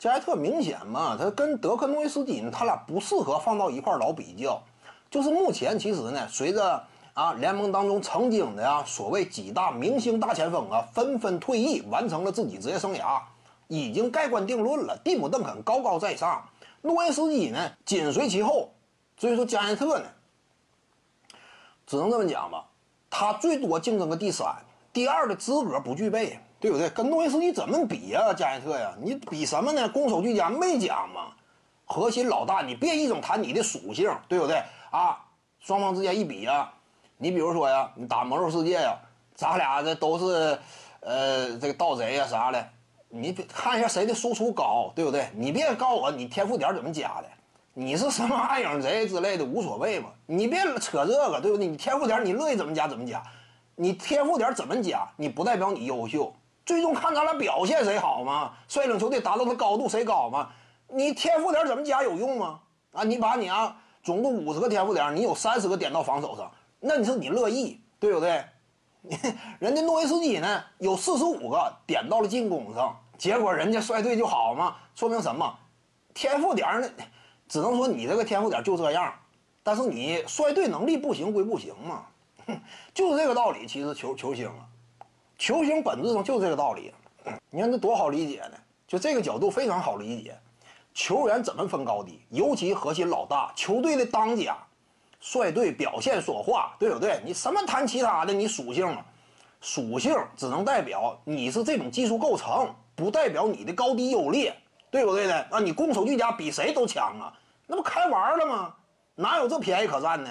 加内特明显嘛，他跟德克诺维斯基呢，他俩不适合放到一块儿老比较。就是目前其实呢，随着啊联盟当中曾经的呀所谓几大明星大前锋啊纷纷退役，完成了自己职业生涯，已经盖棺定论了。蒂姆·邓肯高高在上，诺维斯基呢紧随其后。所以说加内特呢，只能这么讲吧，他最多竞争个第三、第二的资格不具备。对不对？跟诺维斯基怎么比呀？加内特呀，你比什么呢？攻守俱佳没讲嘛。核心老大，你别一整谈你的属性，对不对啊？双方之间一比呀，你比如说呀，你打魔兽世界呀，咱俩这都是呃这个盗贼呀啥的，你看一下谁的输出高，对不对？你别告诉我你天赋点怎么加的，你是什么暗影贼之类的无所谓嘛。你别扯这个，对不对？你天赋点你乐意怎么加怎么加，你天赋点怎么加，你不代表你优秀。最终看咱俩表现谁好吗？率领球队达到的高度谁高吗？你天赋点怎么加有用吗？啊，你把你啊总共五十个天赋点，你有三十个点到防守上，那你说你乐意对不对？人家诺维斯基呢有四十五个点到了进攻上，结果人家率队就好吗？说明什么？天赋点呢，只能说你这个天赋点就这样，但是你率队能力不行归不行嘛，哼 就是这个道理。其实球球星啊。球星本质上就这个道理，你看这多好理解呢？就这个角度非常好理解。球员怎么分高低？尤其核心老大，球队的当家，率队表现说话，对不对？你什么谈其他的？你属性，属性只能代表你是这种技术构成，不代表你的高低优劣，对不对呢？啊，你攻守俱佳，比谁都强啊？那不开玩了吗？哪有这便宜可占呢？